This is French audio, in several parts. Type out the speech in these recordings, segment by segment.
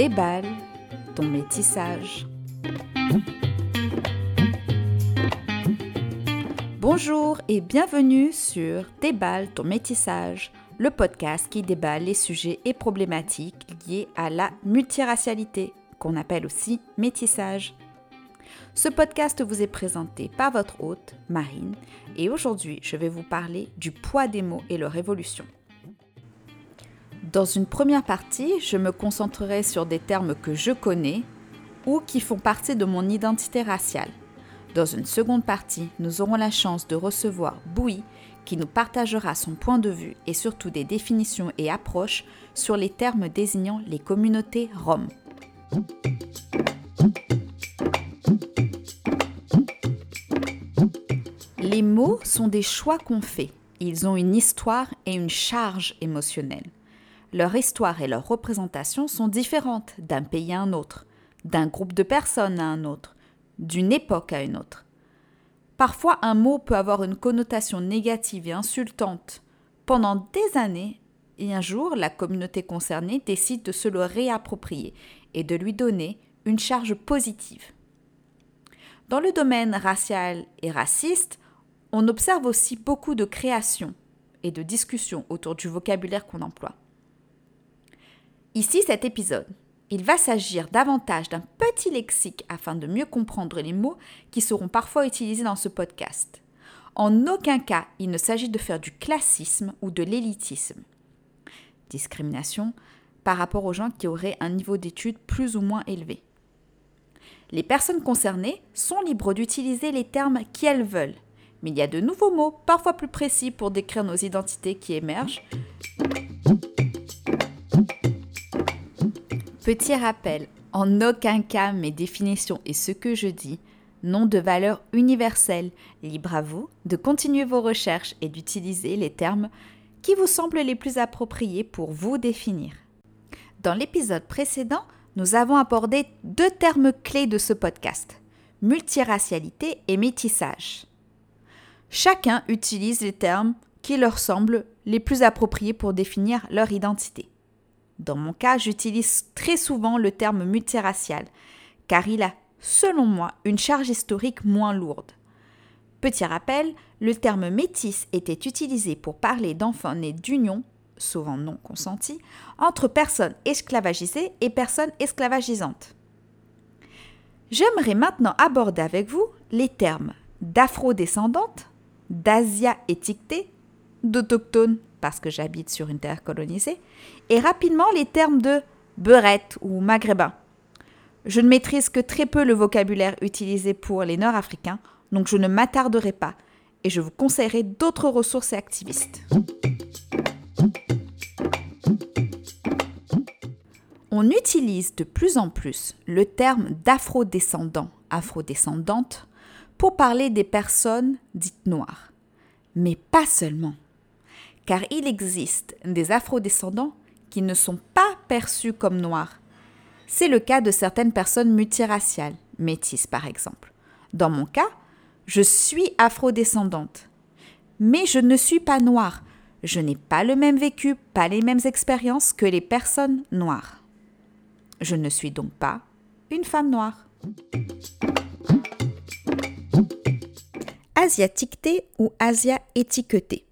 Déballe ton métissage. Bonjour et bienvenue sur Déballe ton métissage, le podcast qui déballe les sujets et problématiques liés à la multiracialité, qu'on appelle aussi métissage. Ce podcast vous est présenté par votre hôte, Marine, et aujourd'hui je vais vous parler du poids des mots et leur évolution. Dans une première partie, je me concentrerai sur des termes que je connais ou qui font partie de mon identité raciale. Dans une seconde partie, nous aurons la chance de recevoir Boui qui nous partagera son point de vue et surtout des définitions et approches sur les termes désignant les communautés roms. Les mots sont des choix qu'on fait. Ils ont une histoire et une charge émotionnelle. Leur histoire et leur représentation sont différentes d'un pays à un autre, d'un groupe de personnes à un autre, d'une époque à une autre. Parfois, un mot peut avoir une connotation négative et insultante pendant des années, et un jour, la communauté concernée décide de se le réapproprier et de lui donner une charge positive. Dans le domaine racial et raciste, on observe aussi beaucoup de créations et de discussions autour du vocabulaire qu'on emploie. Ici, cet épisode, il va s'agir davantage d'un petit lexique afin de mieux comprendre les mots qui seront parfois utilisés dans ce podcast. En aucun cas, il ne s'agit de faire du classisme ou de l'élitisme. Discrimination par rapport aux gens qui auraient un niveau d'études plus ou moins élevé. Les personnes concernées sont libres d'utiliser les termes qu'elles veulent, mais il y a de nouveaux mots, parfois plus précis, pour décrire nos identités qui émergent. Petit rappel, en aucun cas mes définitions et ce que je dis n'ont de valeur universelle. Libre à vous de continuer vos recherches et d'utiliser les termes qui vous semblent les plus appropriés pour vous définir. Dans l'épisode précédent, nous avons abordé deux termes clés de ce podcast, multiracialité et métissage. Chacun utilise les termes qui leur semblent les plus appropriés pour définir leur identité. Dans mon cas, j'utilise très souvent le terme multiracial, car il a, selon moi, une charge historique moins lourde. Petit rappel, le terme métis était utilisé pour parler d'enfants nés d'union, souvent non consentis, entre personnes esclavagisées et personnes esclavagisantes. J'aimerais maintenant aborder avec vous les termes d'afro-descendante, d'Asia étiquetée, d'autochtone parce que j'habite sur une terre colonisée, et rapidement les termes de beurette ou maghrébin. Je ne maîtrise que très peu le vocabulaire utilisé pour les Nord-Africains, donc je ne m'attarderai pas et je vous conseillerai d'autres ressources et activistes. On utilise de plus en plus le terme d'afro-descendant, afro-descendante, pour parler des personnes dites noires. Mais pas seulement car il existe des afrodescendants qui ne sont pas perçus comme noirs. C'est le cas de certaines personnes multiraciales, métisses par exemple. Dans mon cas, je suis afrodescendante. Mais je ne suis pas noire. Je n'ai pas le même vécu, pas les mêmes expériences que les personnes noires. Je ne suis donc pas une femme noire. Asiatiqueté ou Asia étiquetée.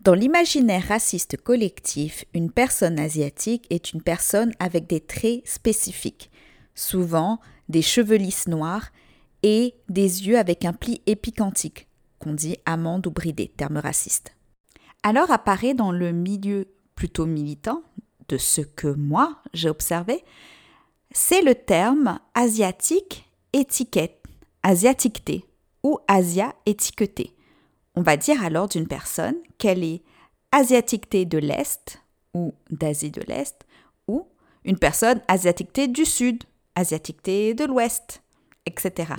Dans l'imaginaire raciste collectif, une personne asiatique est une personne avec des traits spécifiques, souvent des cheveux lisses noirs et des yeux avec un pli épicantique, qu'on dit amande ou bridé, terme raciste. Alors apparaît dans le milieu plutôt militant de ce que moi j'ai observé, c'est le terme asiatique étiquette, asiatiqueté ou asia étiqueté on va dire alors d'une personne qu'elle est asiatiquetée de l'Est ou d'Asie de l'Est ou une personne asiatiquetée du Sud, asiatiquetée de l'Ouest, etc.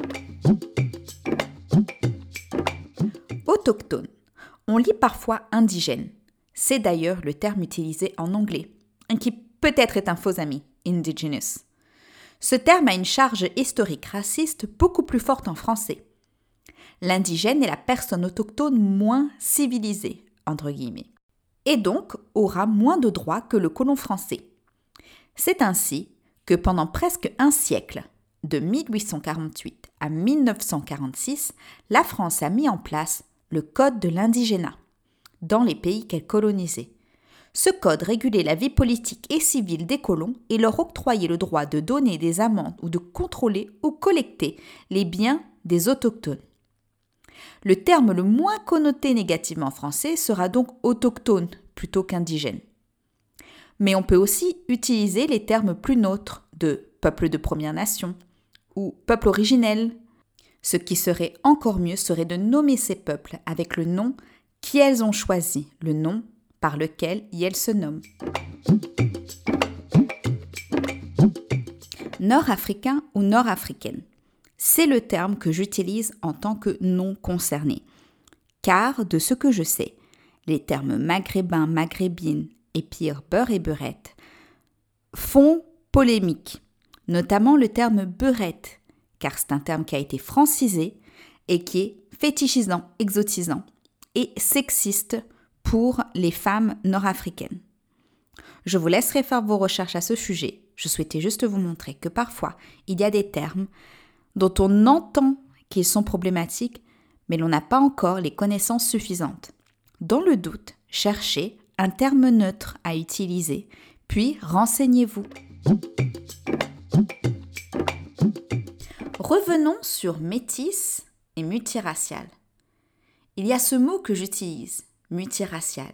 Autochtone. On lit parfois indigène. C'est d'ailleurs le terme utilisé en anglais, qui peut-être est un faux ami, indigenous. Ce terme a une charge historique raciste beaucoup plus forte en français l'indigène est la personne autochtone moins civilisée, entre guillemets, et donc aura moins de droits que le colon français. C'est ainsi que pendant presque un siècle, de 1848 à 1946, la France a mis en place le Code de l'indigénat dans les pays qu'elle colonisait. Ce code régulait la vie politique et civile des colons et leur octroyait le droit de donner des amendes ou de contrôler ou collecter les biens des autochtones. Le terme le moins connoté négativement en français sera donc autochtone plutôt qu'indigène. Mais on peut aussi utiliser les termes plus neutres de peuple de Première Nation ou peuple originel. Ce qui serait encore mieux serait de nommer ces peuples avec le nom qu'elles ont choisi, le nom par lequel elles se nomment. Nord-africain ou nord-africaine. C'est le terme que j'utilise en tant que non concerné. Car, de ce que je sais, les termes maghrébin, maghrébine et pire beurre et beurette font polémique, notamment le terme beurette, car c'est un terme qui a été francisé et qui est fétichisant, exotisant et sexiste pour les femmes nord-africaines. Je vous laisserai faire vos recherches à ce sujet. Je souhaitais juste vous montrer que parfois, il y a des termes dont on entend qu'ils sont problématiques, mais l'on n'a pas encore les connaissances suffisantes. Dans le doute, cherchez un terme neutre à utiliser, puis renseignez-vous. Revenons sur métis et multiracial. Il y a ce mot que j'utilise, multiracial.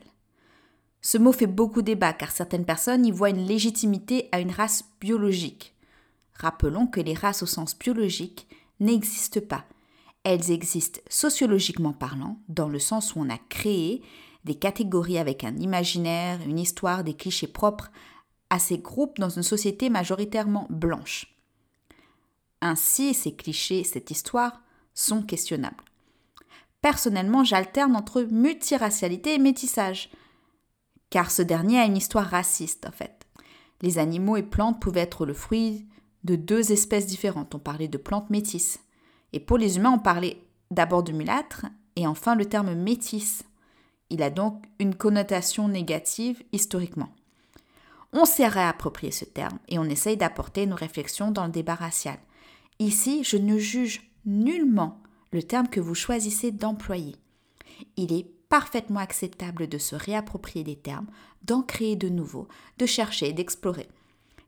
Ce mot fait beaucoup débat car certaines personnes y voient une légitimité à une race biologique. Rappelons que les races au sens biologique n'existent pas. Elles existent sociologiquement parlant, dans le sens où on a créé des catégories avec un imaginaire, une histoire, des clichés propres à ces groupes dans une société majoritairement blanche. Ainsi, ces clichés, cette histoire, sont questionnables. Personnellement, j'alterne entre multiracialité et métissage, car ce dernier a une histoire raciste en fait. Les animaux et plantes pouvaient être le fruit de deux espèces différentes. On parlait de plantes métisses. Et pour les humains, on parlait d'abord de mulâtre et enfin le terme métis. Il a donc une connotation négative historiquement. On s'est réapproprié ce terme et on essaye d'apporter nos réflexions dans le débat racial. Ici, je ne juge nullement le terme que vous choisissez d'employer. Il est parfaitement acceptable de se réapproprier des termes, d'en créer de nouveaux, de chercher, d'explorer.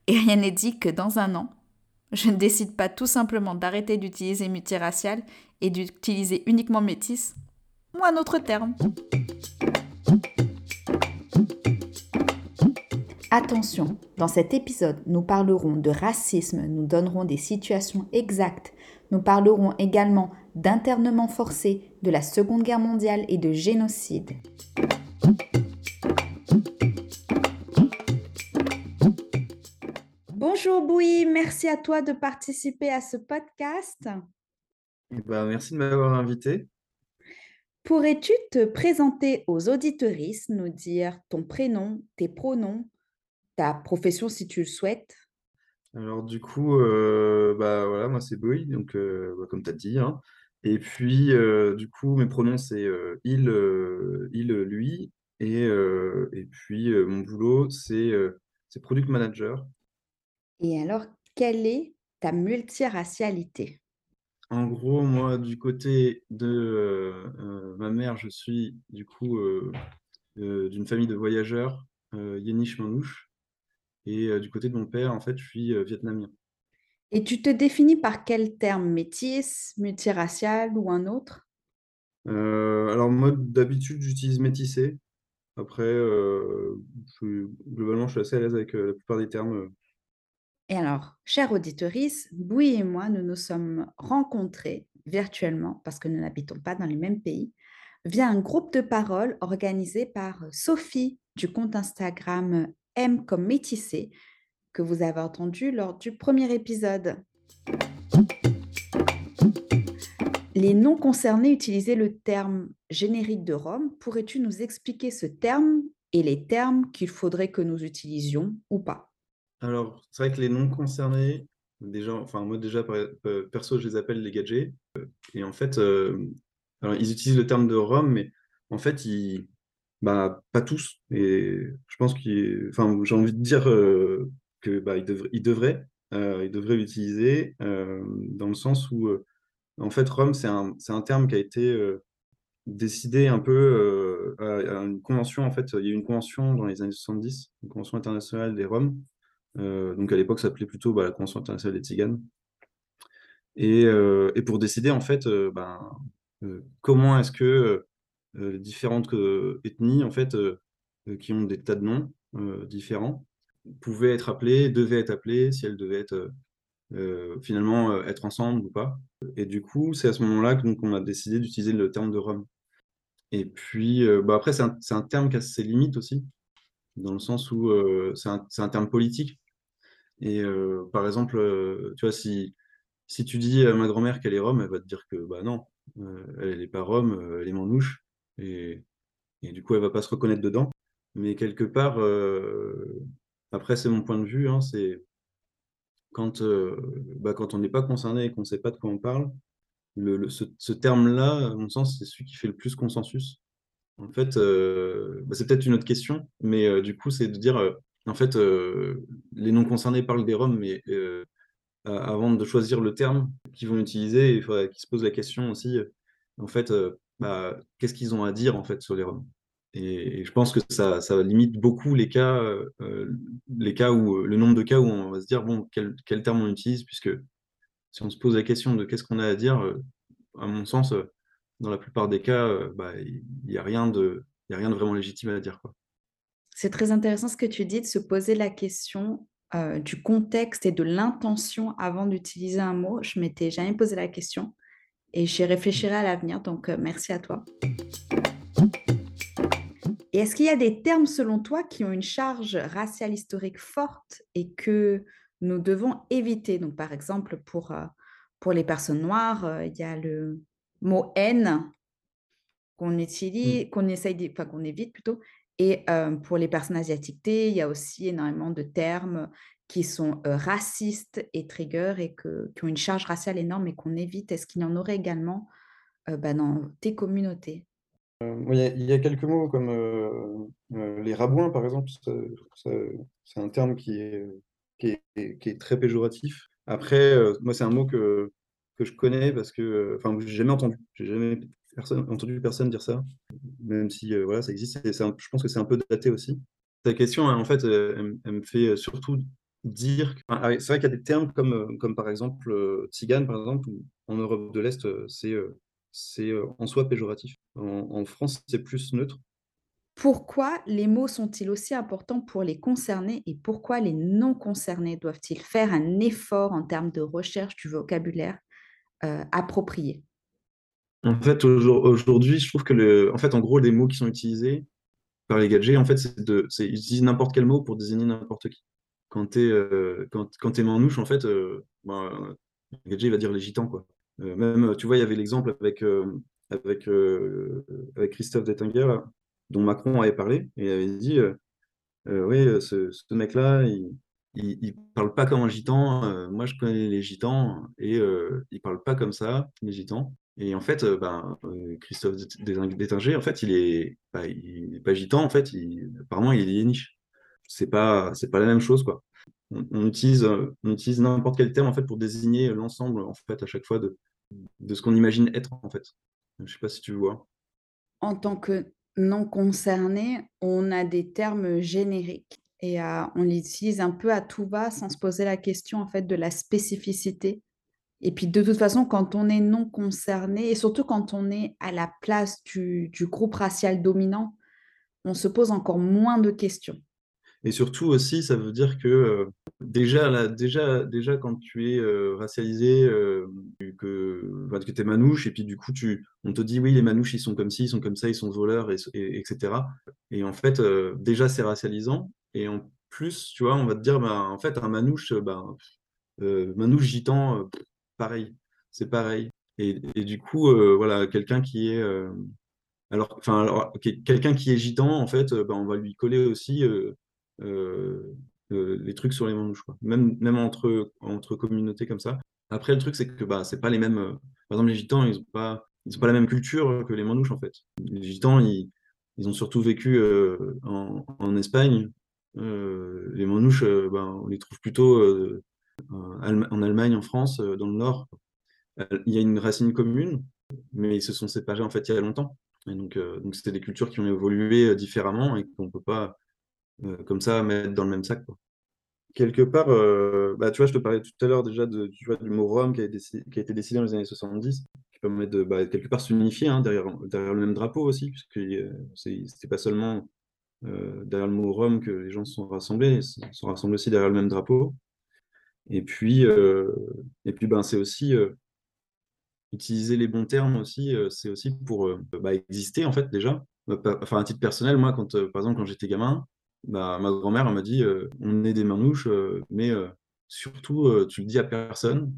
Et rien n'est dit que dans un an, je ne décide pas tout simplement d'arrêter d'utiliser multiracial et d'utiliser uniquement métis ou un autre terme. Attention, dans cet épisode, nous parlerons de racisme, nous donnerons des situations exactes, nous parlerons également d'internement forcé, de la Seconde Guerre mondiale et de génocide. Bonjour Bouy, merci à toi de participer à ce podcast. Ben, merci de m'avoir invité. Pourrais-tu te présenter aux auditeuristes, nous dire ton prénom, tes pronoms, ta profession si tu le souhaites? Alors du coup, euh, bah voilà, moi c'est Boy, donc euh, bah, comme tu as dit. Hein. Et puis euh, du coup, mes pronoms c'est il, il, lui. Et, et puis mon boulot c'est c'est product manager. Et alors, quelle est ta multiracialité? En gros, moi, du côté de ma mère, je suis du coup d'une famille de voyageurs, Yenish Manouche. Et euh, du côté de mon père, en fait, je suis euh, vietnamien. Et tu te définis par quel terme? Métis, multiracial ou un autre? Euh, Alors, moi, d'habitude, j'utilise métissé. Après, globalement, je suis assez à l'aise avec la plupart des termes. Et alors, chère auditorice, Bouy et moi, nous nous sommes rencontrés virtuellement, parce que nous n'habitons pas dans les mêmes pays, via un groupe de parole organisé par Sophie du compte Instagram M comme métissé, que vous avez entendu lors du premier épisode. Les non concernés utilisaient le terme générique de Rome. Pourrais-tu nous expliquer ce terme et les termes qu'il faudrait que nous utilisions ou pas? Alors, c'est vrai que les non concernés, déjà, enfin moi déjà perso, je les appelle les gadgets. Et en fait, euh, ils utilisent le terme de Rome, mais en fait, ils, bah, pas tous. Et je pense qu'il, enfin, j'ai envie de dire, euh, que bah, il, devrait, il devrait, il devrait l'utiliser dans le sens où, en fait, Rome, c'est un, un terme qui a été décidé un peu à, une convention. En fait, il y a eu une convention dans les années 70, une convention internationale des Roms. Donc à l'époque, ça s'appelait plutôt bah, la convention internationale des Tziganes. Et, et, pour décider, en fait, ben, comment est-ce que les différentes ethnies, en fait, qui ont des tas de noms différents, pouvaient être appelées, devaient être appelées, si elles devaient être finalement être ensemble ou pas. Et du coup, c'est à ce moment-là qu'on a décidé d'utiliser le terme de Rome. Et puis, bah après, c'est un, terme qui a ses limites aussi, dans le sens où c'est un, terme politique. Et par exemple, tu vois, si, tu dis à ma grand-mère qu'elle est Rome, elle va te dire que bah non, elle n'est pas Rome, elle est manouche. Et, du coup, elle va pas se reconnaître dedans. Mais quelque part, après, c'est mon point de vue, hein, c'est quand, bah, quand on n'est pas concerné et qu'on ne sait pas de quoi on parle, le, ce, terme-là, à mon sens, c'est celui qui fait le plus consensus. En fait, euh, bah, c'est peut-être une autre question, mais euh, du coup, c'est de dire, euh, en fait, les non concernés parlent des Roms, mais avant de choisir le terme qu'ils vont utiliser, il faudrait qu'ils se posent la question aussi, en fait, bah, qu'est-ce qu'ils ont à dire en fait sur les Roms? Et, je pense que ça, limite beaucoup les cas, les cas où le nombre de cas où on va se dire bon quel, terme on utilise puisque si on se pose la question de qu'est-ce qu'on a à dire, euh, à mon sens, euh, dans la plupart des cas, euh, bah, il n'y a, rien de, a rien de vraiment légitime à dire. C'est très intéressant ce que tu dis, de se poser la question du contexte et de l'intention avant d'utiliser un mot. Je m'étais jamais posé la question et j'y réfléchirai à l'avenir, donc merci à toi. Et est-ce qu'il y a des termes, selon toi, qui ont une charge raciale historique forte et que nous devons éviter? Donc, par exemple, pour, euh, pour les personnes noires, euh, il y a le mot haine qu'on utilise, mmh. qu'on essaye, enfin, qu'on évite plutôt. Et euh, pour les personnes asiatiques, il y a aussi énormément de termes qui sont racistes et trigger et qui ont une charge raciale énorme et qu'on évite. Est-ce qu'il y en aurait également bah, dans tes communautés? Il y, a, quelques mots comme les rabouins, par exemple. c'est un terme qui est, très péjoratif. Après, euh, moi, c'est un mot que, je connais parce que, euh, enfin, j'ai jamais entendu. J'ai jamais personne, entendu personne dire ça, même si euh, voilà, ça existe. Je pense que c'est un peu daté aussi. Ta question, hein, en fait, elle, me fait surtout dire. Ah c'est vrai qu'il y a des termes comme, comme par exemple tzigane, par exemple, en Europe de l'Est, c'est c'est en soi péjoratif. en France, c'est plus neutre. Pourquoi les mots sont-ils aussi importants pour les concernés et pourquoi les non concernés doivent-ils faire un effort en termes de recherche du vocabulaire euh, approprié? En fait, aujourd'hui, je trouve que, en fait, en gros, les mots qui sont utilisés par les gadgets, en fait, c'est de, ils utilisent n'importe quel mot pour désigner n'importe qui. Quand tu es, euh, manouche, en fait, euh, ben, gadget va dire les gitans, quoi. même, tu vois, il y avait l'exemple avec, avec, avec Christophe Dettinger, dont Macron avait parlé, et il avait dit euh, euh, Oui, euh, ce, ce mec-là, il, il, parle pas comme un gitan. moi, je connais les gitans, et il parle pas comme ça, les gitans. Et en fait, ben, Christophe Détinger, en fait, bah, il est pas gitan, en fait, apparemment, il est yéniche. C'est pas, c'est pas la même chose, quoi. On, utilise, on utilise n'importe quel terme, en fait, pour désigner l'ensemble, en fait, à chaque fois de, de ce qu'on imagine être, en fait. Je sais pas si tu vois. En tant que non concernés, on a des termes génériques et on les utilise un peu à tout va sans se poser la question en fait de la spécificité. Et puis de toute façon, quand on est non concerné, et surtout quand on est à la place du groupe racial dominant, on se pose encore moins de questions. Et surtout aussi, ça veut dire que euh, déjà, déjà, déjà, quand tu es euh, racialisé, euh, que, que tu es manouche, et puis du coup, tu, on te dit, oui, les manouches, ils sont comme ci, ils sont comme ça, ils sont voleurs, et, etc. Et en fait, déjà, c'est racialisant. Et en plus, tu vois, on va te dire, bah, en fait, un manouche, bah, manouche gitan, pareil, c'est pareil. Et, du coup, voilà, quelqu'un qui est... alors, enfin, quelqu'un qui est gitan, en fait, bah, on va lui coller aussi euh, euh, les trucs sur les manouches, quoi. Même, même entre, entre communautés comme ça. Après, le truc, c'est que bah, c'est pas les mêmes. Euh, par exemple, les gitans, ils n'ont pas, ils pas la même culture que les manouches, en fait. Les gitans, ils, ils ont surtout vécu en, Espagne. les manouches, ben, on les trouve plutôt en Allemagne, en France, dans le Nord. Il y a une racine commune, mais ils se sont séparés en fait il y a longtemps. Donc, donc c'était des cultures qui ont évolué différemment et qu'on ne peut pas comme ça mettre dans le même sac. Quelque part, euh, bah, tu vois, je te parlais tout à l'heure déjà du mot Rome qui a, été, décidé dans les années 70, qui permet de bah, quelque part s'unifier hein, derrière, le même drapeau aussi, puisque euh, c'était pas seulement euh, derrière le mot Rome que les gens se sont rassemblés, ils se sont rassemblés aussi derrière le même drapeau. Et puis, et puis ben, c'est aussi utiliser les bons termes aussi, c'est aussi pour bah, exister en fait déjà. Enfin, à titre personnel, moi, quand, par exemple, quand j'étais gamin, bah, ma grand-mère m'a dit euh, on est des manouches, euh, mais euh, surtout tu le dis à personne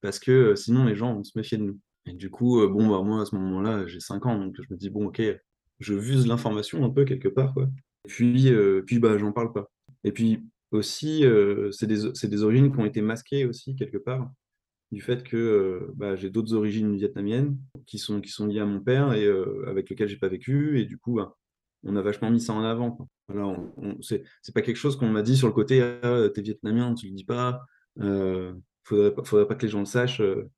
parce que sinon les gens vont se méfier de nous. Et du coup, bon, bah, moi à ce moment-là, j'ai 5 ans, donc je me dis bon, ok, je vuse l'information un peu quelque part, quoi. Et puis, puis bah, j'en parle pas. Et puis aussi, c'est des, origines qui ont été masquées aussi quelque part du fait que bah, j'ai d'autres origines vietnamiennes qui sont, liées à mon père et avec lesquelles j'ai pas vécu. Et du coup, bah, on a vachement mis ça en avant. Quoi. Voilà, c'est, pas quelque chose qu'on m'a dit sur le côté ah, t'es vietnamien, tu le dis pas, euh, faudrait, faudrait pas que les gens le sachent. Euh,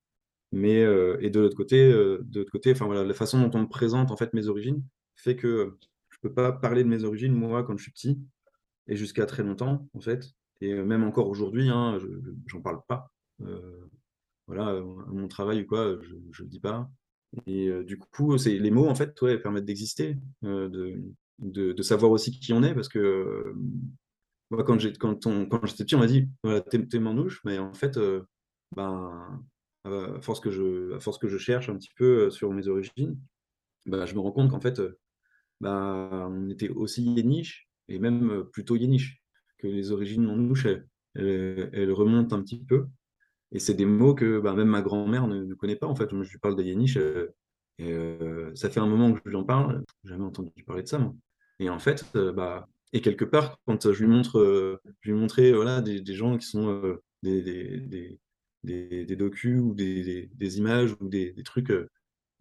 mais euh, et de l'autre côté, euh, de l'autre côté, enfin voilà, la façon dont on me présente en fait mes origines fait que je peux pas parler de mes origines moi quand je suis petit et jusqu'à très longtemps en fait, et même encore aujourd'hui, hein, je, j'en parle pas. voilà, mon travail ou quoi, je, je le dis pas. Et du coup, c'est les mots en fait, ouais, permettent d'exister, de, de, savoir aussi qui on est, parce que moi, quand j'étais petit, on m'a dit voilà, t'es manouche, mais en fait, ben à force que je à force que je cherche un petit peu sur mes origines, ben, je me rends compte qu'en fait, ben, on était aussi yéniche et même plutôt yéniche, que les origines manouches, elles, elles remontent un petit peu. Et c'est des mots que bah, même ma grand-mère ne, connaît pas, en fait. je lui parle de Yéniche, euh, euh, ça fait un moment que je lui en parle, jamais entendu parler de ça, moi. Et en fait, euh, bah, et quelque part, quand je lui montre, je lui montrais des, gens qui sont des, des, des, des, docus ou des, images ou des, trucs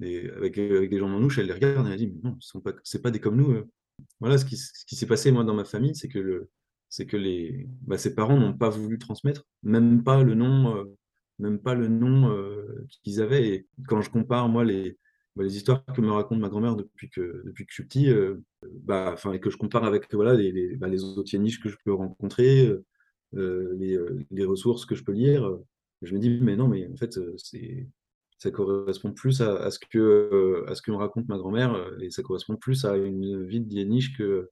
avec, avec des gens manouches, elle les regarde et elle dit, mais non, ce n'est pas, pas des comme nous. Voilà, ce qui, s'est passé, moi, dans ma famille, c'est que les, bah, ses parents n'ont pas voulu transmettre, même pas le nom, euh, même pas le nom euh, qu'ils avaient. Et quand je compare moi les, bah, les histoires que me raconte ma grand-mère depuis que depuis que je suis petit, euh, bah, enfin et que je compare avec voilà les, les, autres yéniches que je peux rencontrer, les, les, ressources que je peux lire, je me dis mais non mais en fait c'est ça correspond plus à, ce que à ce que me raconte ma grand-mère et ça correspond plus à une vie de yéniche que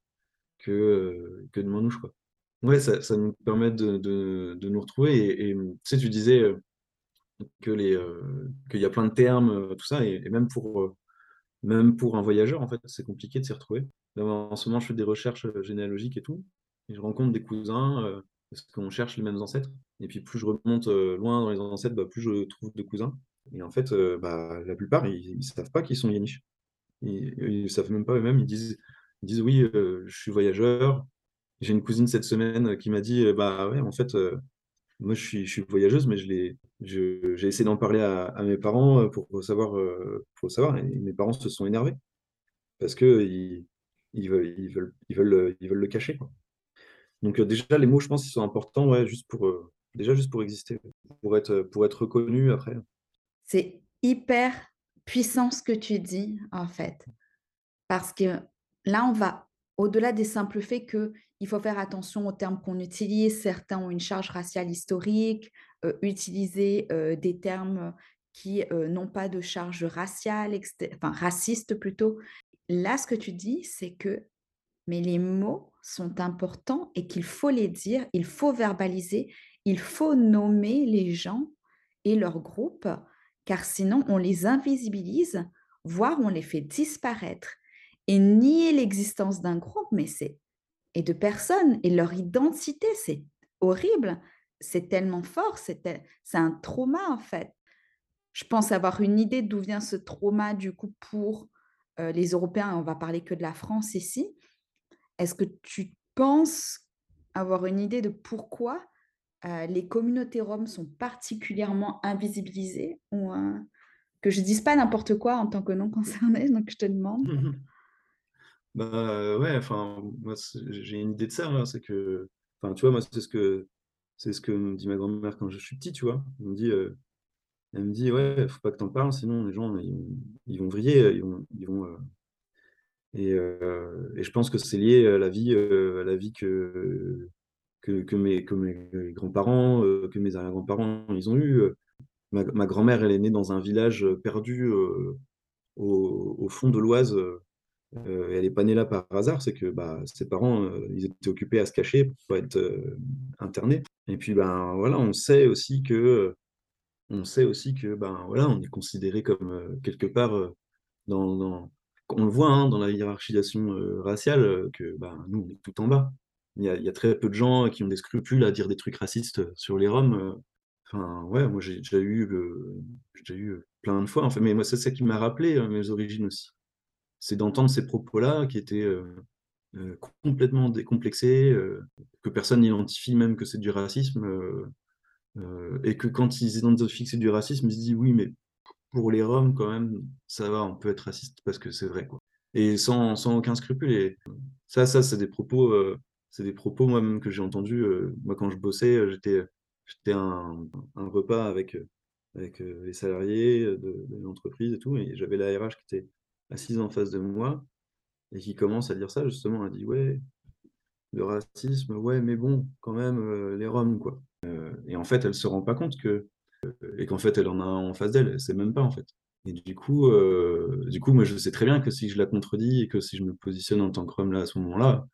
que, que de manouche quoi. Ouais, ça, ça nous permet de, de, de nous retrouver. Et, tu sais, tu disais euh, que les, euh, qu'il y a plein de termes, euh, tout ça, et, même pour, même pour un voyageur, en fait, c'est compliqué de s'y retrouver. en ce moment, je fais des recherches généalogiques et tout, et je rencontre des cousins, parce qu'on cherche les mêmes ancêtres. Et puis, plus je remonte loin dans les ancêtres, bah, plus je trouve de cousins. Et en fait, bah, la plupart, ils ne savent pas qu'ils sont yéniches. Ils ne savent même pas eux-mêmes. Ils disent, disent oui, je suis voyageur, j'ai une cousine cette semaine euh, qui m'a dit euh, Bah ouais, en fait, euh, moi je suis, voyageuse, mais j'ai essayé d'en parler à, mes parents pour savoir, pour savoir. Et mes parents se sont énervés parce qu'ils ils veulent, ils veulent, ils veulent, ils veulent le cacher. Donc déjà, les mots, je pense, ils sont importants ouais, juste pour, déjà juste pour exister, pour être, pour être reconnu après. C'est hyper puissant ce que tu dis, en fait. Parce que là, on va au-delà des simples faits qu'il faut faire attention aux termes qu'on utilise, certains ont une charge raciale historique, euh, utiliser euh, des termes qui euh, n'ont pas de charge raciale, enfin raciste plutôt. Là, ce que tu dis, c'est que mais les mots sont importants et qu'il faut les dire, il faut verbaliser, il faut nommer les gens et leurs groupes, car sinon on les invisibilise, voire on les fait disparaître et nier l'existence d'un groupe, mais c'est et de personnes et leur identité, c'est horrible, c'est tellement fort, c'est un trauma en fait. Je pense avoir une idée d'où vient ce trauma du coup pour euh, les Européens, on va parler que de la France ici. Est-ce que tu penses avoir une idée de pourquoi euh, les communautés roms sont particulièrement invisibilisées ou que je dise pas n'importe quoi en tant que non concerné, donc je te demande. Bah ouais, enfin, moi, j'ai une idée de ça, hein, c'est que, enfin, tu vois, moi, c'est ce que, c'est ce que me dit ma grand-mère quand je suis petit, tu vois. Elle me dit, euh, elle me dit, ouais, faut pas que t'en parles, sinon les gens, ils, vont vriller, ils vont, ils vont, euh, et, euh, et, je pense que c'est lié à la vie, à la vie que, que, mes, que mes grands-parents, que mes arrière-grands-parents, ils ont eu. Ma, ma grand-mère, elle est née dans un village perdu au, fond de l'Oise euh, elle n'est pas née là par hasard, c'est que bah, ses parents, euh, ils étaient occupés à se cacher pour pas être euh, internés. Et puis ben voilà, on sait aussi que on sait aussi que ben voilà, on est considéré comme quelque part dans, on le voit hein, dans la hiérarchisation raciale que ben, nous on est tout en bas. Il y, a, très peu de gens qui ont des scrupules à dire des trucs racistes sur les Roms. Enfin ouais, moi j'ai déjà eu, j'ai eu plein de fois. En fait, mais moi c'est ça qui m'a rappelé mes origines aussi c'est d'entendre ces propos-là qui étaient euh, euh, complètement décomplexés, euh, que personne n'identifie même que c'est du racisme, et que quand ils identifient que c'est du racisme, ils se disent oui, mais pour les Roms, quand même, ça va, on peut être raciste parce que c'est vrai. Quoi. Et sans, sans, aucun scrupule. Ça, ça c'est des propos, c'est des propos moi-même que j'ai entendus. moi, quand je bossais, j'étais, j'étais un, un, repas avec, avec les salariés de, l'entreprise et tout, et j'avais la RH qui était assise en face de moi et qui commence à dire ça, justement, elle dit Ouais, le racisme, ouais, mais bon, quand même, euh, les Roms, quoi. Euh, et en fait, elle se rend pas compte que. Euh, et qu'en fait, elle en a un en face d'elle, elle sait même pas, en fait. Et du coup, du coup, moi, je sais très bien que si je la contredis et que si je me positionne en tant que Rom là à ce moment-là,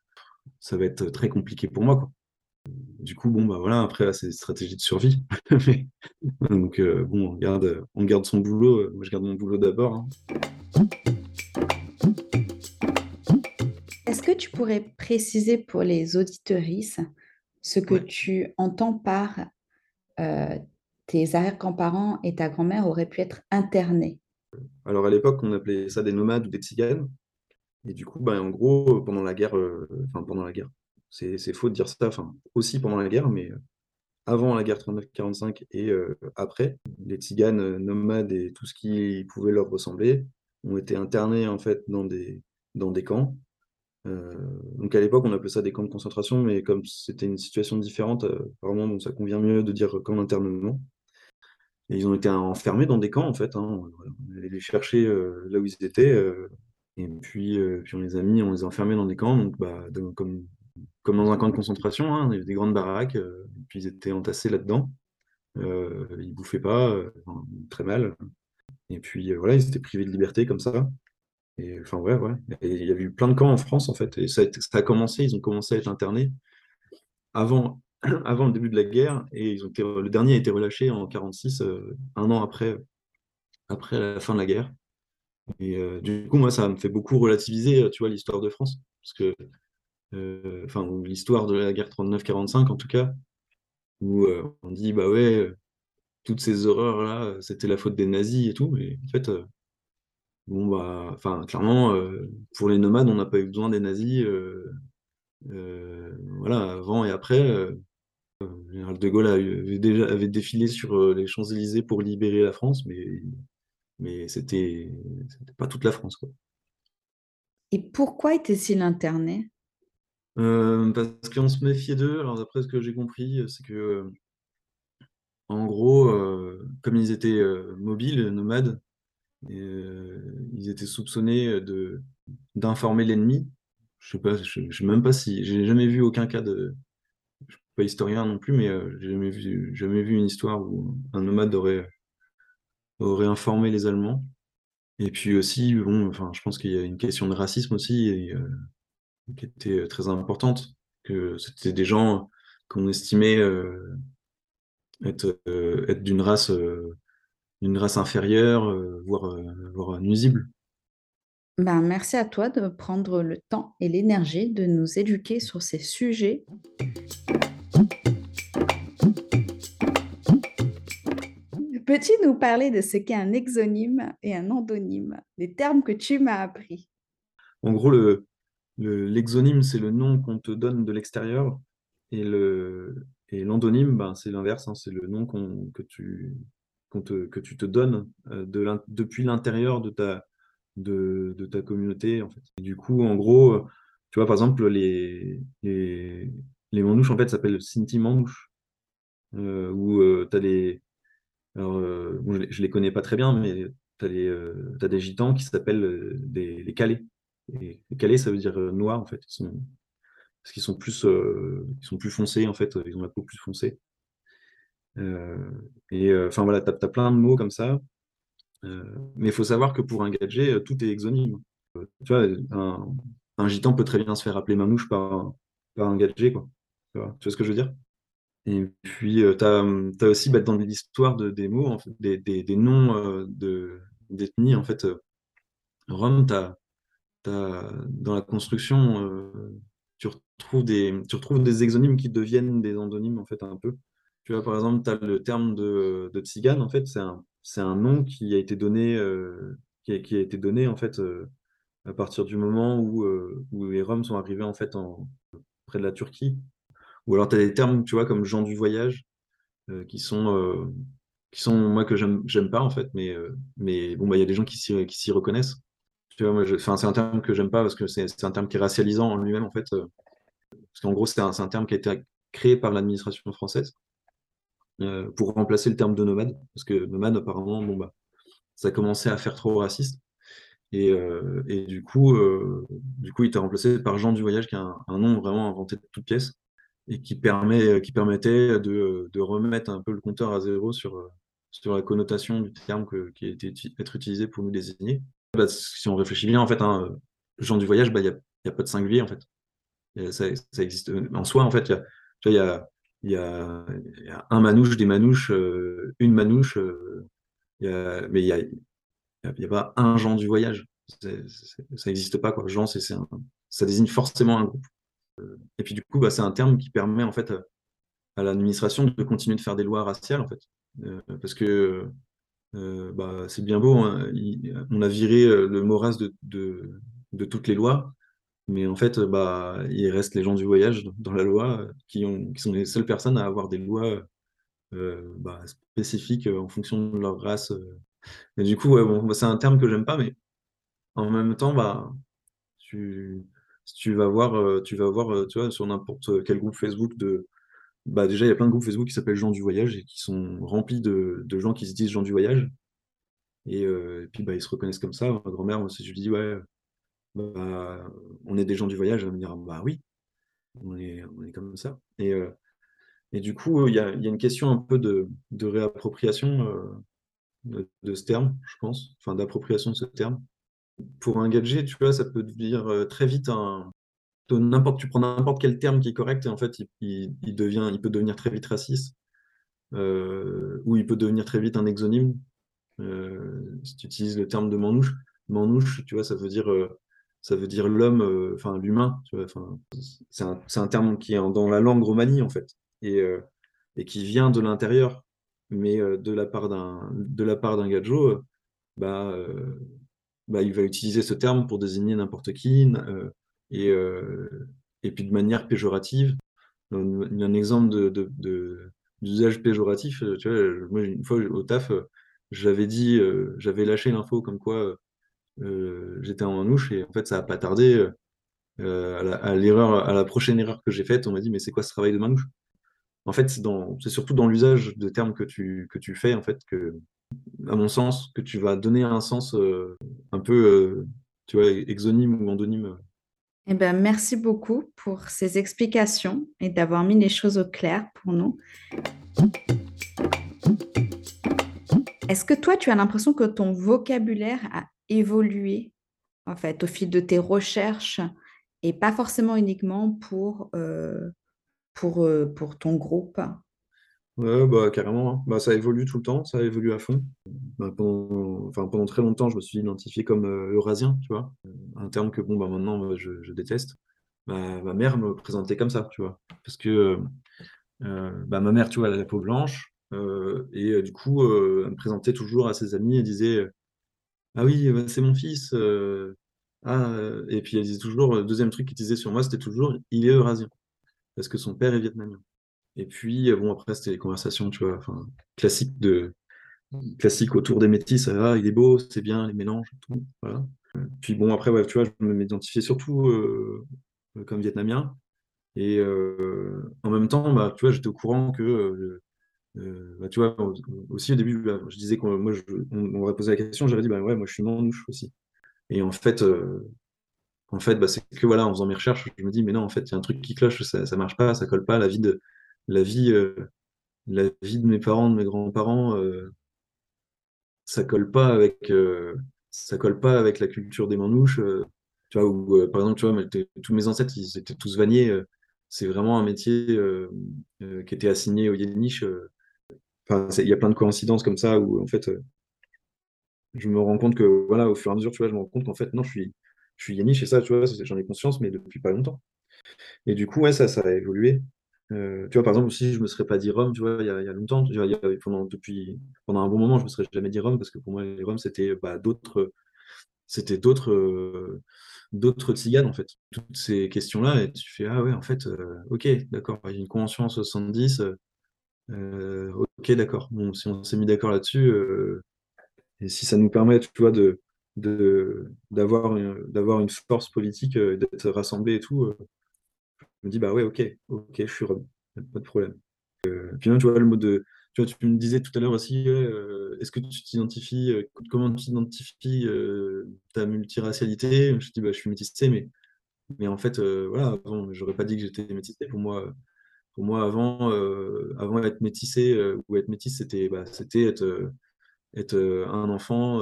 ça va être très compliqué pour moi, quoi. Du coup, bon, bah voilà, après, c'est une stratégie de survie. Donc, bon, on garde, on garde son boulot. Moi, je garde mon boulot d'abord. Hein. Est-ce que tu pourrais préciser pour les auditorices ce que tu entends par euh, tes arrière-grands-parents et ta grand-mère auraient pu être internés Alors à l'époque, on appelait ça des nomades ou des tziganes. Et du coup, ben, en gros, pendant la guerre, euh, enfin pendant la guerre, c'est faux de dire ça, enfin aussi pendant la guerre, mais euh, avant la guerre 39-45 et après, les tziganes nomades et tout ce qui pouvait leur ressembler ont été internés en fait dans des, dans des camps. Euh, donc à l'époque, on appelait ça des camps de concentration, mais comme c'était une situation différente, euh, apparemment, donc ça convient mieux de dire camp d'internement. Et ils ont été enfermés dans des camps, en fait. Hein. On allait les chercher euh, là où ils étaient. Et puis, puis on les a mis, on les a enfermés dans des camps, donc bah, comme, comme dans un camp de concentration, hein, il avait des grandes baraques, et puis ils étaient entassés là-dedans. ils bouffaient pas, très mal. Et puis voilà, ils étaient privés de liberté comme ça. Et enfin, ouais, ouais. Il y avait eu plein de camps en France, en fait. Et ça a, commencé, ils ont commencé à être internés avant, avant le début de la guerre. Et le dernier a été relâché en 46, euh, un an après, après la fin de la guerre. Et euh, du coup, moi, ça me fait beaucoup relativiser, tu vois, l'histoire de France. Parce que, euh, enfin, l'histoire de la guerre 39-45, en tout cas, où on dit, bah ouais, toutes ces horreurs-là, c'était la faute des nazis et tout. Et en fait, euh, bon, bah, enfin, clairement, euh, pour les nomades, on n'a pas eu besoin des nazis. Euh, voilà, avant et après. le général de Gaulle avait, déjà, avait défilé sur les Champs-Élysées pour libérer la France, mais, mais c'était pas toute la France. Quoi. Et pourquoi était-il interné? Parce qu'on se méfiait d'eux. Alors, d'après ce que j'ai compris, c'est que en gros, euh, comme ils étaient euh, mobiles, nomades, euh, ils étaient soupçonnés de d'informer l'ennemi. Je sais pas, je, sais même pas si j'ai jamais vu aucun cas de. Je suis pas historien non plus, mais j'ai jamais vu jamais vu une histoire où un nomade aurait aurait informé les Allemands. Et puis aussi, bon, enfin, je pense qu'il y a une question de racisme aussi qui était très importante, que c'était des gens qu'on estimait être, euh, être d'une race, euh, d'une race inférieure, euh, voire, voire nuisible. Ben, merci à toi de prendre le temps et l'énergie de nous éduquer sur ces sujets. Peux-tu nous parler de ce qu'est un exonyme et un endonyme, des termes que tu m'as appris? En gros, le, l'exonyme, c'est le nom qu'on te donne de l'extérieur et le, et l'endonyme, ben, c'est l'inverse, hein, c'est le nom que, tu, te, que tu te donnes euh, de depuis l'intérieur de ta, de, ta communauté, en fait. Et du coup, en gros, tu vois, par exemple, les, les, les manouches, en fait, s'appellent Sinti manouches, euh, où tu as des... Euh, je, je les connais pas très bien, mais tu as, euh, des gitans qui s'appellent euh, des, les calais. Et les calais, ça veut dire euh, noir, en fait. Parce qu'ils sont plus, sont plus foncés, en fait. Ils ont la peau plus foncée. Et enfin, voilà, tu as, plein de mots comme ça. Mais il faut savoir que pour un gadget, tout est exonyme. Tu vois, un, un gitan peut très bien se faire appeler manouche par, par un gadget, quoi. Tu vois, tu vois ce que je veux dire? Et puis, tu as, aussi bah, dans l'histoire de, des mots, des, noms euh, de, d'ethnie, en fait, euh, Rome, dans la construction, euh, tu retrouves des, exonymes qui deviennent des endonymes, en fait, un peu. Tu vois, par exemple, tu as le terme de, de tzigane, en fait, c'est un, nom qui a été donné, euh, qui a, été donné, en fait, euh, à partir du moment où, euh, les Roms sont arrivés, en fait, près de la Turquie. Ou alors, tu as des termes, tu vois, comme gens du voyage, euh, qui sont, euh, qui sont, moi, que j'aime, pas, en fait, mais, euh, mais bon, bah, il y a des gens qui s'y, reconnaissent. Tu vois, moi, c'est un terme que j'aime pas parce que c'est un terme qui est racialisant en lui-même, en fait. parce qu'en gros, c'est un, un terme qui a été créé par l'administration française pour remplacer le terme de nomade. Parce que nomade, apparemment, bon, bah, ça commençait à faire trop raciste. Et, et du coup, du coup, il était remplacé par Jean du Voyage, qui est un, un nom vraiment inventé de toutes pièces et qui permet, qui permettait de, de remettre un peu le compteur à zéro sur, euh, sur la connotation du terme qui uti- être utilisé pour nous désigner. Bah, si on réfléchit bien, en fait, hein, Jean du Voyage, bah, il n'y a, a pas de singulier, en fait. Ça, ça existe en soi, en fait. Il y a, y a, y a, un manouche, des manouches, euh, une manouche, euh, mais il n'y a, y a, pas un Jean du Voyage. Ça n'existe pas, quoi. Jean, c'est, ça désigne forcément un groupe. Et puis, du coup, bah, c'est un terme qui permet, en fait, à l'administration de continuer de faire des lois raciales, en fait. Euh, parce que euh, bah, c'est bien beau, hein, on a viré euh, le Maurras de, de, toutes les lois, mais en fait, bah, il reste les gens du voyage dans la loi qui, ont, qui sont les seules personnes à avoir des lois spécifiques en fonction de leur race. Et du coup, c'est un terme que j'aime pas, mais en même temps, tu, tu vas voir, euh, tu vas voir, euh, tu vois, sur n'importe quel groupe Facebook de bah déjà, il y a plein de groupes Facebook qui s'appellent Gens du Voyage et qui sont remplis de, de gens qui se disent Gens du Voyage. Et, euh, puis, bah, ils se reconnaissent comme ça. Ma grand-mère, moi, si je lui dis, ouais, bah, on est des gens du voyage, elle me dire, bah oui, on est, on est comme ça. Et, et du coup, il y a, y a une question un peu de, de réappropriation de ce terme, je pense, enfin d'appropriation de ce terme. Pour un gadget, tu vois, ça peut devenir euh, très vite un. N'importe, tu prends n'importe quel terme qui est correct et en fait, il, il- devient, il peut devenir très vite raciste. euh, ou il peut devenir très vite un exonyme. Euh, si tu utilises le terme de manouche, manouche, tu vois, ça veut dire, ça veut dire l'homme, enfin l'humain, c'est un, un terme qui est dans la langue romanie en fait, et, et qui vient de l'intérieur, mais de la part d'un, de la part d'un gadjo, bah, bah, il va utiliser ce terme pour désigner n'importe qui, euh, et, euh, et puis de manière péjorative. Un, exemple de, d'usage péjoratif, euh, tu vois, moi, une fois au taf, j'avais dit, j'avais lâché l'info comme quoi j'étais en manouche et en fait, ça n'a pas tardé. à la, l'erreur, à la prochaine erreur que j'ai faite, on m'a dit, mais c'est quoi ce travail de manouche? En fait, c'est surtout dans l'usage de termes que tu, que tu fais, en fait, que, à mon sens, que tu vas donner un sens un peu, euh, tu vois, exonyme ou endonyme. Eh ben, merci beaucoup pour ces explications et d'avoir mis les choses au clair pour nous. Est-ce que toi, tu as l'impression que ton vocabulaire a évolué en fait au fil de tes recherches et pas forcément uniquement pour, euh, pour, euh, pour ton groupe? Ouais, bah, carrément, hein. Bah, ça évolue tout le temps, ça évolue à fond. Bah, pendant, enfin, pendant très longtemps, je me suis identifié comme euh, eurasien, tu vois. Un terme que bon, bah, maintenant, euh, je, déteste. Bah, ma mère me présentait comme ça, tu vois. Parce que euh, bah, ma mère, tu vois, elle a la peau blanche. euh, et euh, du coup, euh, elle me présentait toujours à ses amis et disait euh, Ah oui, bah, c'est mon fils. euh, ah, euh, et puis elle disait toujours, le deuxième truc qu'il disait sur moi, c'était toujours Il est eurasien. Parce que son père est vietnamien. Et puis, euh, bon, après, c'était les conversations, tu vois, classiques de, classiques autour des métis. Ah, il est beau, c'est bien, les mélanges, tout. Voilà. Puis bon, après, ouais, tu vois, je m'identifiais surtout comme vietnamien. Et en même temps, bah, tu vois, j'étais au courant que bah, tu vois, aussi au début, bah, je disais qu'on moi, on, m'aurait posé la question, j'avais dit, bah ouais, moi je suis manouche aussi. Et en fait, en fait, bah, c'est que voilà, en faisant mes recherches, je me dis, mais non, en fait, il y a un truc qui cloche, ça, ça marche pas, ça colle pas, la vie de, la vie, la vie de mes parents, de mes grands-parents, ça colle pas avec, ça colle pas avec la culture des manouches. tu vois, par exemple, tu vois, tous mes ancêtres, ils étaient tous vanniers. c'est vraiment un métier qui était assigné aux Yéniches. Enfin, il y a plein de coïncidences comme ça où, en fait, je me rends compte que, voilà, au fur et à mesure, tu vois, je me rends compte qu'en fait, non, je suis, je suis Yéniche et ça, tu vois, j'en ai conscience, mais depuis pas longtemps. Et du coup, ouais, ça, ça a évolué. Euh, tu vois, par exemple, aussi, je me serais pas dit Rome, tu vois, il y a, y a longtemps, tu vois, y a- pendant, depuis, pendant un bon moment, je me serais jamais dit Rome, parce que pour moi, les Roms, c'était bah, d'autres, c'était d'autres tziganes, en fait. Toutes ces questions-là, et tu fais, ah ouais, en fait, euh, ok, d'accord, il y a une convention en 70, euh, ok, d'accord. Bon, si on s'est mis d'accord là-dessus, et si ça nous permet, tu vois, de, de, d'avoir une, d'avoir une force politique, d'être rassemblés et tout, je me dis, bah ouais, ok, ok, je suis Rome, pas de problème. Euh, puis même, tu vois, le mot de. Tu me disais tout à l'heure aussi, euh, est-ce que tu t'identifies, euh, comment tu t'identifies ta multiracialité? Je dis, bah, je suis métissé, mais, mais en fait, voilà, avant, j'aurais pas dit que j'étais métissé. Pour moi, pour moi avant, avant être métissé ou être métisse, c'était bah, être, être un enfant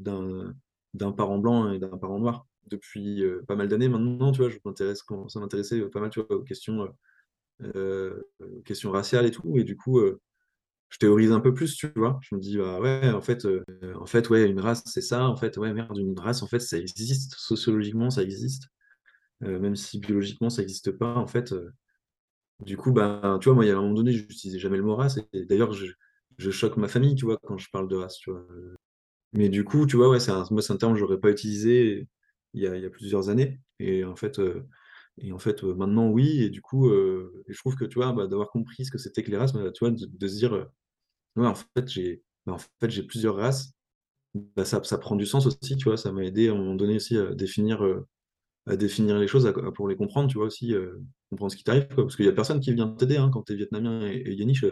d'un parent blanc et d'un parent noir. Depuis pas mal d'années maintenant, tu vois, je ça m'intéressait pas mal tu vois, aux questions euh, raciales et tout. Et du coup, euh, je théorise un peu plus, tu vois. Je me dis, bah ouais, en fait, euh, en fait, ouais, une race, c'est ça. En fait, ouais, merde, une race, en fait, ça existe. Sociologiquement, ça existe. même si biologiquement, ça n'existe pas, en fait. du coup, bah, tu vois, moi, il y a un moment donné, je n'utilisais jamais le mot race. D'ailleurs, je, je, choque ma famille, tu vois, quand je parle de race. Mais du coup, tu vois, ouais, c'est un, moi, c'est un terme que j'aurais pas utilisé il y, a, plusieurs années. Et en fait, et en fait, euh, maintenant, oui. Et du coup, euh, je trouve que, tu vois, bah, d'avoir compris ce que c'était que les races, bah, tu vois, de, se dire, euh, ouais, en fait, j'ai bah, en fait, plusieurs races. Ça, ça prend du sens aussi, tu vois. Ça m'a aidé à un moment donné aussi à définir, à définir les choses, pour les comprendre, tu vois, aussi, comprendre ce qui t'arrive. Parce qu'il y a personne qui vient t'aider, hein, quand t'es vietnamien et, et yéniche.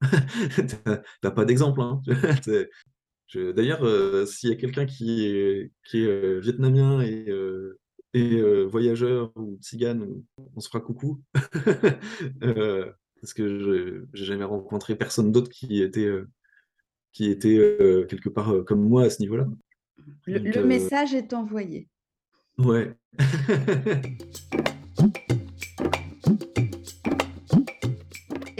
t'as t'as pas d'exemple, hein. D'ailleurs, euh, s'il y a quelqu'un qui est, qui est euh, vietnamien et, euh, et voyageur ou tzigane, on se fera coucou. Parce que je j'ai jamais rencontré personne d'autre qui était, qui était quelque part comme moi à ce niveau-là. Le, message est envoyé. ouais.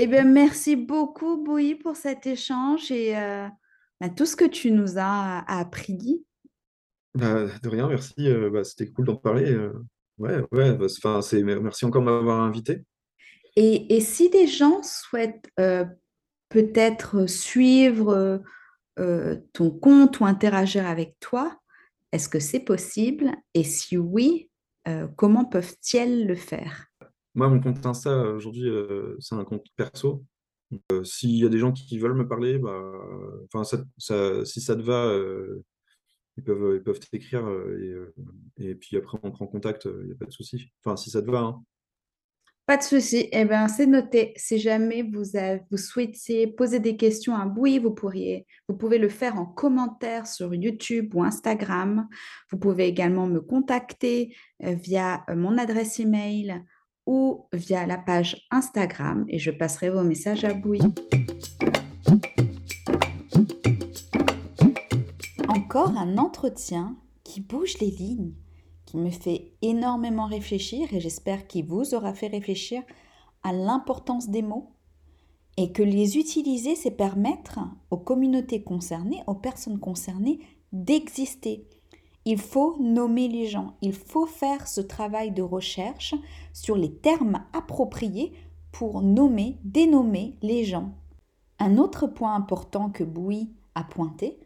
Eh bien, merci beaucoup, Bouilly, pour cet échange et bah, tout ce que tu nous as appris. Bah, de rien, merci. euh, bah, c'était cool d'en parler. euh. ouais, ouais. bah, enfin, c'est, merci encore de m'avoir invité. Et, et si des gens souhaitent euh, peut-être suivre ton compte ou interagir avec toi, est-ce que c'est possible? Et si oui, comment peuvent-ils le faire? Moi, mon compte Insta, aujourd'hui, c'est un compte perso. Euh, s'il y a des gens qui veulent me parler, bah, si ça te va, euh, ils peuvent, ils peuvent t'écrire euh, et, puis après on prend contact, il n'y a pas de souci. Enfin, si ça te va, hein. Pas de souci. Eh bien, c'est noté. Si jamais vous, avez- souhaitiez poser des questions à Boui, vous pourriez, vous pouvez le faire en commentaire sur YouTube ou Instagram. Vous pouvez également me contacter via mon adresse email ou via la page Instagram et je passerai vos messages à Boui. Encore un entretien qui bouge les lignes, qui me fait énormément réfléchir et j'espère qu'il vous aura fait réfléchir à l'importance des mots et que les utiliser, c'est permettre aux communautés concernées, aux personnes concernées d'exister. Il faut nommer les gens, il faut faire ce travail de recherche sur les termes appropriés pour nommer, dénommer les gens. Un autre point important que Bouy a pointé,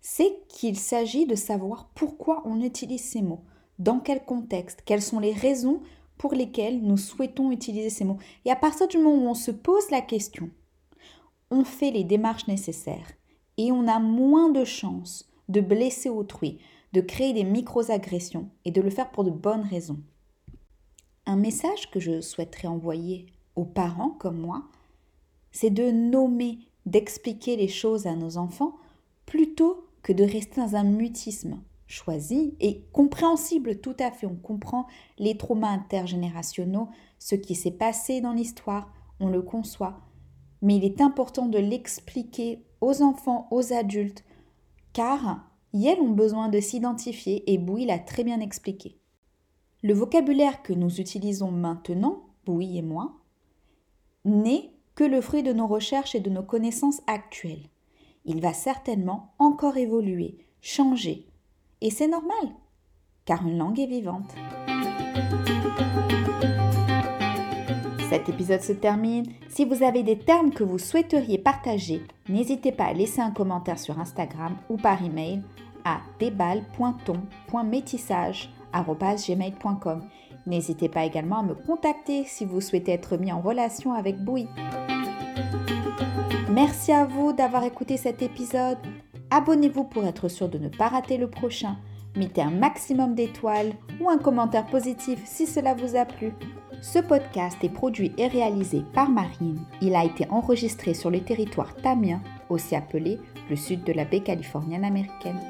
c'est qu'il s'agit de savoir pourquoi on utilise ces mots, dans quel contexte, quelles sont les raisons pour lesquelles nous souhaitons utiliser ces mots. Et à partir du moment où on se pose la question, on fait les démarches nécessaires et on a moins de chances de blesser autrui, de créer des micro-agressions et de le faire pour de bonnes raisons. Un message que je souhaiterais envoyer aux parents comme moi, c'est de nommer, d'expliquer les choses à nos enfants plutôt que de rester dans un mutisme choisi et compréhensible tout à fait. On comprend les traumas intergénérationnels, ce qui s'est passé dans l'histoire, on le conçoit. Mais il est important de l'expliquer aux enfants, aux adultes, car elles ont besoin de s'identifier et Bouy l'a très bien expliqué. Le vocabulaire que nous utilisons maintenant, Bouy et moi, n'est que le fruit de nos recherches et de nos connaissances actuelles. Il va certainement encore évoluer, changer, et c'est normal, car une langue est vivante. Cet épisode se termine. Si vous avez des termes que vous souhaiteriez partager, n'hésitez pas à laisser un commentaire sur Instagram ou par email à déballe.ton.métissage.gmail.com. N'hésitez pas également à me contacter si vous souhaitez être mis en relation avec Boui. Merci à vous d'avoir écouté cet épisode. Abonnez-vous pour être sûr de ne pas rater le prochain. Mettez un maximum d'étoiles ou un commentaire positif si cela vous a plu. Ce podcast est produit et réalisé par Marine. Il a été enregistré sur le territoire tamien, aussi appelé le sud de la baie californienne américaine.